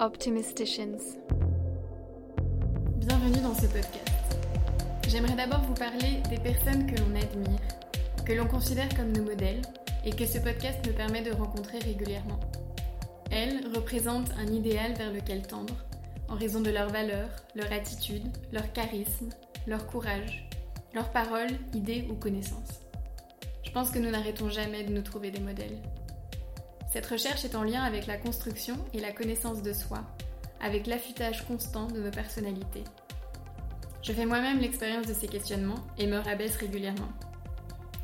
Optimisticians. Bienvenue dans ce podcast. J'aimerais d'abord vous parler des personnes que l'on admire, que l'on considère comme nos modèles et que ce podcast me permet de rencontrer régulièrement. Elles représentent un idéal vers lequel tendre, en raison de leurs valeurs, leur attitude, leur charisme, leur courage, leurs paroles, idées ou connaissances. Je pense que nous n'arrêtons jamais de nous trouver des modèles. Cette recherche est en lien avec la construction et la connaissance de soi, avec l'affûtage constant de nos personnalités. Je fais moi-même l'expérience de ces questionnements et me rabaisse régulièrement.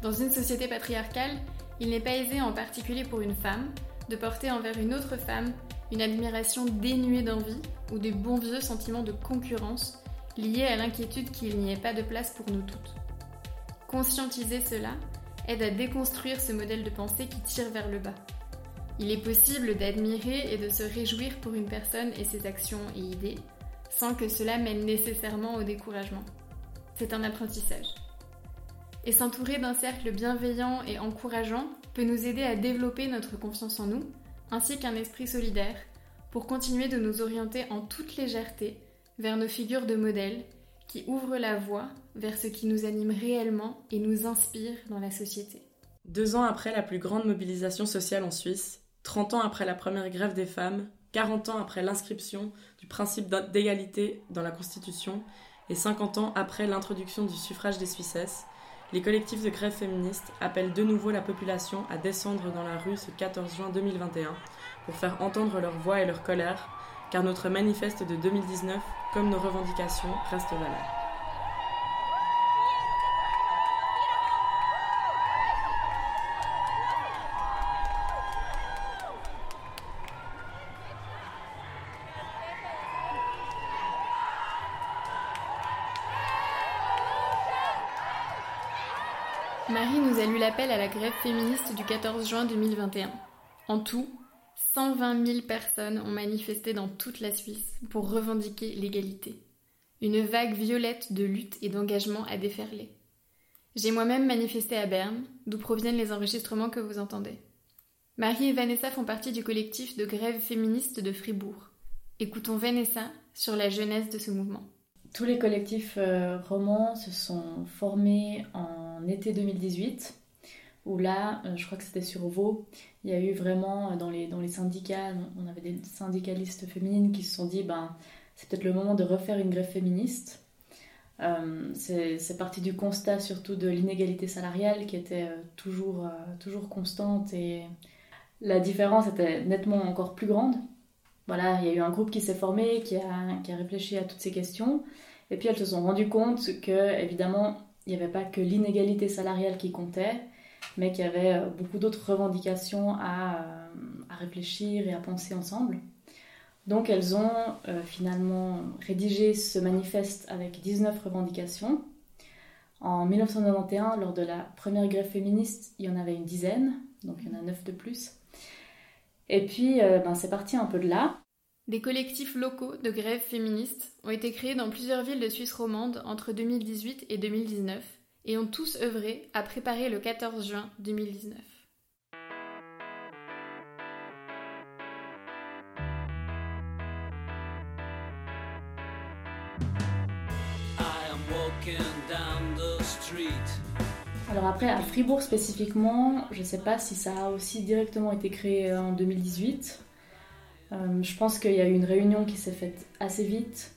Dans une société patriarcale, il n'est pas aisé, en particulier pour une femme, de porter envers une autre femme une admiration dénuée d'envie ou de bons vieux sentiments de concurrence liés à l'inquiétude qu'il n'y ait pas de place pour nous toutes. Conscientiser cela aide à déconstruire ce modèle de pensée qui tire vers le bas. Il est possible d'admirer et de se réjouir pour une personne et ses actions et idées, sans que cela mène nécessairement au découragement. C'est un apprentissage. Et s'entourer d'un cercle bienveillant et encourageant peut nous aider à développer notre confiance en nous, ainsi qu'un esprit solidaire, pour continuer de nous orienter en toute légèreté vers nos figures de modèles qui ouvrent la voie vers ce qui nous anime réellement et nous inspire dans la société. Deux ans après la plus grande mobilisation sociale en Suisse, 30 ans après la première grève des femmes, 40 ans après l'inscription du principe d'égalité dans la Constitution et 50 ans après l'introduction du suffrage des Suissesses, les collectifs de grève féministes appellent de nouveau la population à descendre dans la rue ce 14 juin 2021 pour faire entendre leur voix et leur colère, car notre manifeste de 2019, comme nos revendications, reste valable. Marie nous a lu l'appel à la grève féministe du 14 juin 2021. En tout, 120 000 personnes ont manifesté dans toute la Suisse pour revendiquer l'égalité. Une vague violette de lutte et d'engagement a déferlé. J'ai moi-même manifesté à Berne, d'où proviennent les enregistrements que vous entendez. Marie et Vanessa font partie du collectif de grève féministe de Fribourg. Écoutons Vanessa sur la jeunesse de ce mouvement. Tous les collectifs euh, romans se sont formés en été 2018, où là, euh, je crois que c'était sur Vaud, il y a eu vraiment euh, dans les, dans les syndicats, on avait des syndicalistes féminines qui se sont dit, ben, c'est peut-être le moment de refaire une grève féministe. c'est parti du constat surtout de l'inégalité salariale qui était toujours, toujours constante et la différence était nettement encore plus grande voilà, il y a eu un groupe qui s'est formé, qui a, qui a, réfléchi à toutes ces questions. Et puis elles se sont rendues compte que, évidemment, il n'y avait pas que l'inégalité salariale qui comptait, mais qu'il y avait euh, beaucoup d'autres revendications à, euh, à, réfléchir et à penser ensemble. Donc elles ont euh, finalement rédigé ce manifeste avec 19 revendications. En 1991, lors de la première grève féministe, il y en avait une dizaine, donc il y en a 9 de plus. Et puis, ben, c'est parti un peu de là. Des collectifs locaux de grève féministes ont été créés dans plusieurs villes de Suisse romande entre 2018 et 2019 et ont tous œuvré à préparer le 14 juin 2019. Alors après, à Fribourg spécifiquement, je ne sais pas si ça a aussi directement été créé en 2018 euh, je pense qu'il y a eu une réunion qui s'est faite assez vite,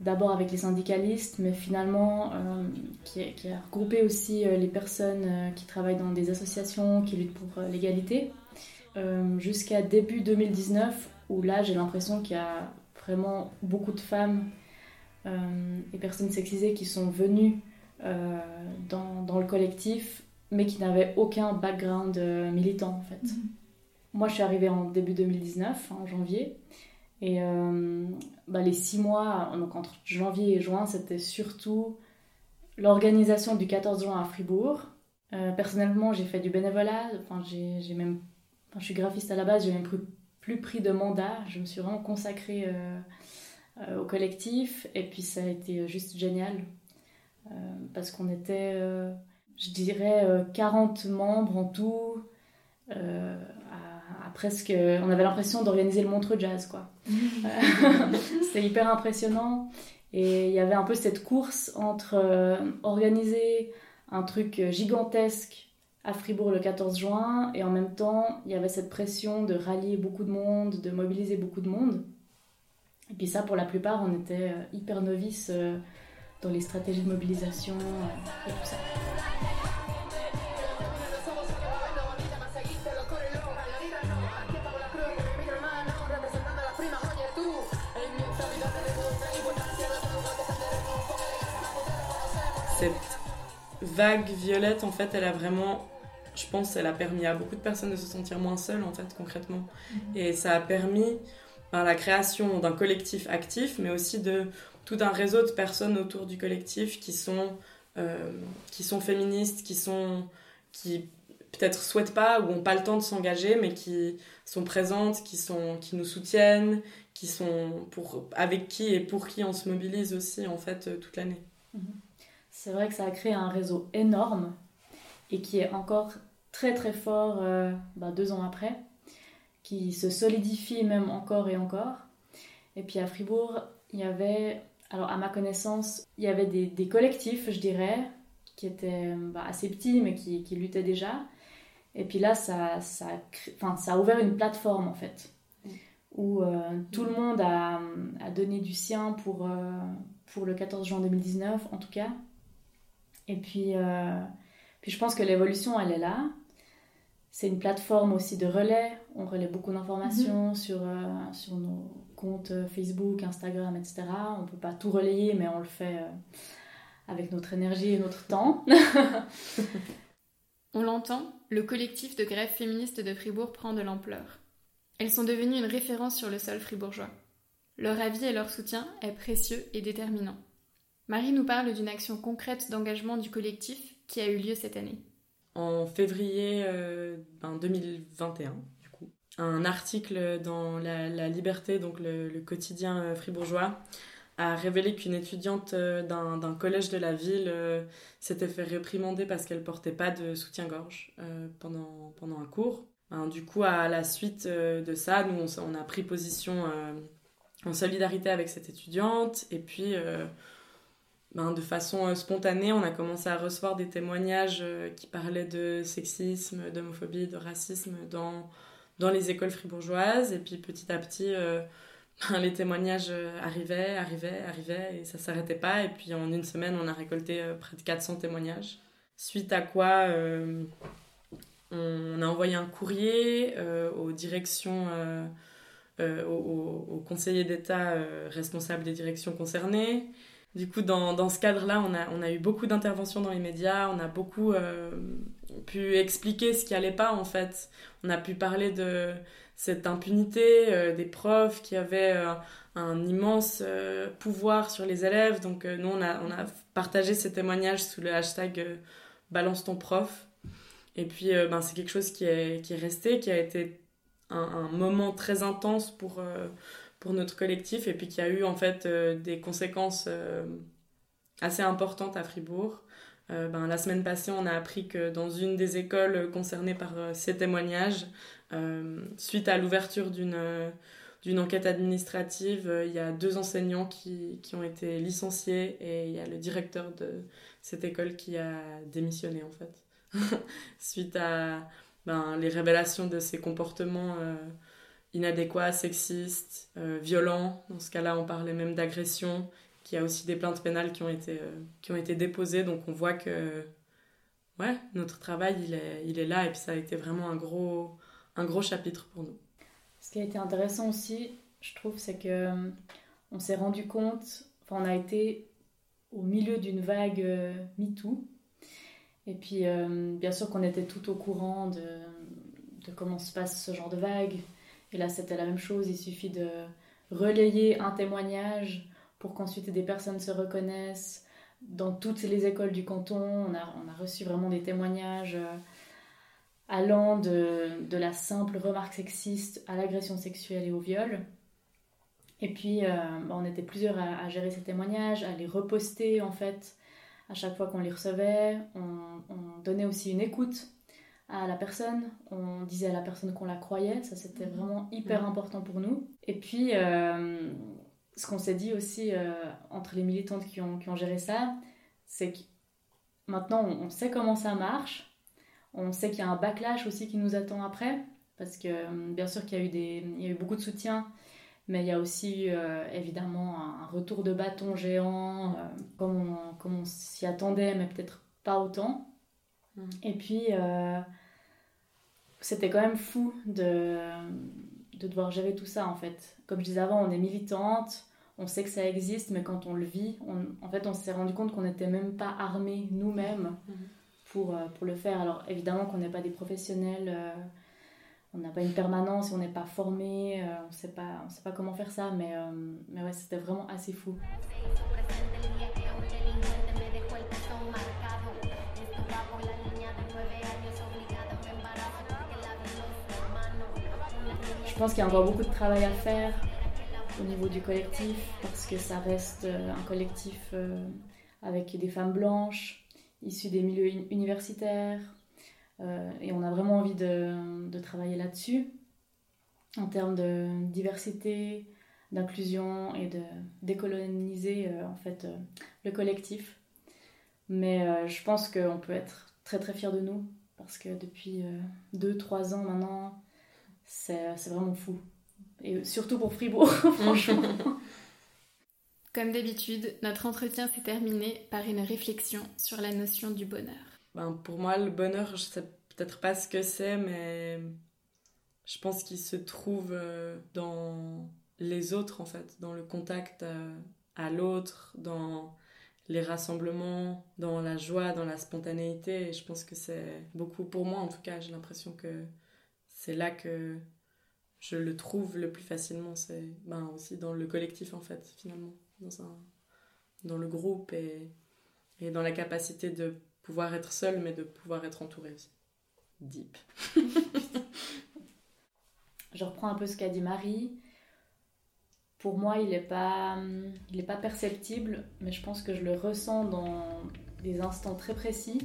d'abord avec les syndicalistes, mais finalement euh, qui, a, regroupé aussi euh, les personnes qui travaillent dans des associations qui luttent pour l'égalité, jusqu'à début 2019, où là j'ai l'impression qu'il y a vraiment beaucoup de femmes et personnes sexisées qui sont venues dans, le collectif, mais qui n'avaient aucun background militant en fait. Mm-hmm. Moi, je suis arrivée en début 2019, en janvier. Et euh, bah, les six mois, donc entre janvier et juin, c'était surtout l'organisation du 14 juin à Fribourg. Euh, personnellement, j'ai fait du bénévolat. Enfin, j'ai même, je suis graphiste à la base, j'ai même plus, pris de mandat. Je me suis vraiment consacrée euh, au collectif. Et puis, ça a été juste génial. parce qu'on était, je dirais, 40 membres en tout presque, on avait l'impression d'organiser le Montreux Jazz, quoi. C'était hyper impressionnant. Et il y avait un peu cette course entre euh, organiser un truc gigantesque à Fribourg le 14 juin et en même temps il y avait cette pression de rallier beaucoup de monde, de mobiliser beaucoup de monde. Et puis ça pour la plupart on était euh, hyper novices euh, dans les stratégies de mobilisation et tout ça. Vague violette, en fait, elle a vraiment, je pense, elle a permis à beaucoup de personnes de se sentir moins seules, en fait, concrètement. Mhm. Et ça a permis la création d'un collectif actif, mais aussi de tout un réseau de personnes autour du collectif qui sont, euh, qui sont féministes, qui sont qui peut-être souhaitent pas ou ont pas le temps de s'engager, mais qui sont présentes, qui sont qui nous soutiennent, qui sont pour avec qui et pour qui on se mobilise aussi en fait euh, toute l'année. C'est vrai que ça a créé un réseau énorme et qui est encore très très fort euh, bah, deux ans après, qui se solidifie même encore et encore. Et puis à Fribourg, il y avait, alors à ma connaissance, il y avait des, collectifs, je dirais, qui étaient bah, assez petits mais qui, luttaient déjà. Et puis là, ça a ouvert une plateforme en fait, où euh, tout le monde a, donné du sien pour, euh, pour le 14 juin 2019 en tout cas. Et puis, euh, puis je pense que l'évolution, elle est là. C'est une plateforme aussi de relais. On relaie beaucoup d'informations mhm. sur, euh, sur nos comptes Facebook, Instagram, etc. On ne peut pas tout relayer, mais on le fait euh, avec notre énergie et notre temps. on l'entend, le collectif de grève féministe de Fribourg prend de l'ampleur. Elles sont devenues une référence sur le sol fribourgeois. Leur avis et leur soutien est précieux et déterminant. Marie nous parle d'une action concrète d'engagement du collectif qui a eu lieu cette année. En février 2021, euh, ben, du coup, un article dans La, Liberté, donc le, quotidien euh, fribourgeois, a révélé qu'une étudiante euh, d'un collège de la ville s'était fait réprimander parce qu'elle portait pas de soutien-gorge pendant, pendant un cours. Ben, du coup, à la suite de ça, nous, on, a pris position en solidarité avec cette étudiante et puis ben, de façon euh, spontanée, on a commencé à recevoir des témoignages euh, qui parlaient de sexisme, d'homophobie, de racisme dans, dans les écoles fribourgeoises. Et puis petit à petit, euh, ben, les témoignages arrivaient, arrivaient, arrivaient, et ça s'arrêtait pas. Et puis en une semaine, on a récolté près de 400 témoignages. Suite à quoi, on a envoyé un courrier aux directions, aux, conseillers d'État responsables des directions concernées. Du coup, dans, dans ce cadre-là, on a, on a eu beaucoup d'interventions dans les médias, on a beaucoup euh, pu expliquer ce qui allait pas en fait. On a pu parler de cette impunité euh, des profs qui avaient euh, un immense pouvoir sur les élèves. Donc nous, on a, on a partagé ces témoignages sous le hashtag Balance ton prof. Et puis, ben, c'est quelque chose qui est, qui est resté, qui a été un, un moment très intense pour pour notre collectif et puis qui a eu en fait euh, des conséquences euh, assez importantes à Fribourg. Euh, ben, la semaine passée, on a appris que dans une des écoles concernées par ces témoignages, suite à l'ouverture d'une enquête administrative, il y a deux enseignants qui, qui, ont été licenciés et il y a le directeur de cette école qui a démissionné en fait. suite à ben, les révélations de ces comportements inadéquat, sexiste, euh, violent. Dans ce cas-là, on parlait même d'agression, qui a aussi des plaintes pénales qui ont été, euh, qui ont été déposées. Donc on voit que ouais, notre travail, il est, il est là et puis ça a été vraiment un gros, un gros chapitre pour nous. Ce qui a été intéressant aussi, je trouve, c'est que euh, on s'est rendu compte, enfin, on a été au milieu d'une vague MeToo. Et puis, bien sûr qu'on était tout au courant de, de comment se passe ce genre de vague, et là, c'était la même chose. Il suffit de relayer un témoignage pour qu'ensuite des personnes se reconnaissent. Dans toutes les écoles du canton, on a, reçu vraiment des témoignages euh, allant de, la simple remarque sexiste à l'agression sexuelle et au viol. Et puis, euh, bah, on était plusieurs à, gérer ces témoignages, à les reposter en fait à chaque fois qu'on les recevait. On donnait aussi une écoute à la personne, on disait à la personne qu'on la croyait, ça c'était mhm. vraiment hyper mhm. important pour nous. Et puis, euh, ce qu'on s'est dit aussi euh, entre les militantes qui ont, qui ont géré ça, c'est que maintenant on, sait comment ça marche, on sait qu'il y a un backlash aussi qui nous attend après, parce que euh, bien sûr qu'il y, a eu des, il y a eu beaucoup de soutien, mais il y a aussi évidemment un, retour de bâton géant, comme on, s'y attendait, mais peut-être pas autant. Mm. Et puis, c'était quand même fou de, de devoir gérer tout ça en fait. Comme je disais avant, on est militante, on sait que ça existe, mais quand on le vit, on, en fait, on s'est rendu compte qu'on n'était même pas armés nous-mêmes mhm. pour, euh, pour le faire. Alors évidemment qu'on n'est pas des professionnels, euh, on n'a pas une permanence, on n'est pas formé, euh, on on sait pas comment faire ça, mais, mais ouais, c'était vraiment assez fou. Pense qu'il y a encore beaucoup de travail à faire au niveau du collectif parce que ça reste euh, un collectif euh, avec des femmes blanches issues des milieux universitaires euh, et on a vraiment envie de, travailler là-dessus en termes de diversité, d'inclusion et de décoloniser en fait le collectif. Mais je pense qu'on peut être très très fiers de nous parce que depuis 2-3 ans maintenant, c'est vraiment fou. Et surtout pour Fribourg, franchement. Comme d'habitude, notre entretien s'est terminé par une réflexion sur la notion du bonheur. Ben, pour moi, le bonheur, je sais peut-être pas ce que c'est, mais je pense qu'il se trouve euh, dans les autres, en fait, dans le contact euh, à l'autre, dans les rassemblements, dans la joie, dans la spontanéité. Et je pense que c'est beaucoup, pour moi en tout cas, j'ai l'impression que c'est là que je le trouve le plus facilement. C'est ben, aussi dans le collectif, en fait, finalement. Dans, un, dans le groupe et, et dans la capacité de pouvoir être seul, mais de pouvoir être entouré aussi. Deep. je reprends un peu ce qu'a dit Marie. Pour moi, il n'est pas, pas perceptible, mais je pense que je le ressens dans des instants très précis.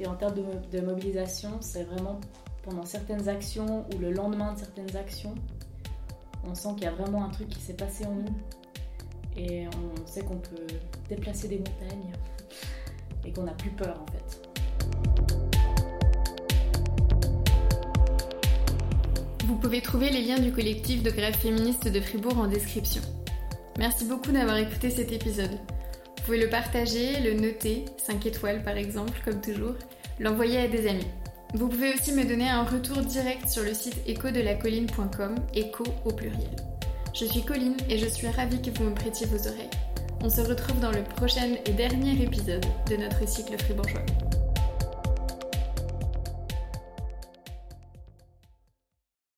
Et en termes de mobilisation, c'est vraiment pendant certaines actions ou le lendemain de certaines actions, on sent qu'il y a vraiment un truc qui s'est passé en nous et on sait qu'on peut déplacer des montagnes et qu'on n'a plus peur en fait. Vous pouvez trouver les liens du collectif de grève féministe de Fribourg en description. Merci beaucoup d'avoir écouté cet épisode. Vous pouvez le partager, le noter, 5 étoiles par exemple, comme toujours, l'envoyer à des amis. Vous pouvez aussi me donner un retour direct sur le site écho-de-la-colline.com, écho au pluriel. Je suis Colline et je suis ravie que vous me prêtiez vos oreilles. On se retrouve dans le prochain et dernier épisode de notre cycle fribourgeois.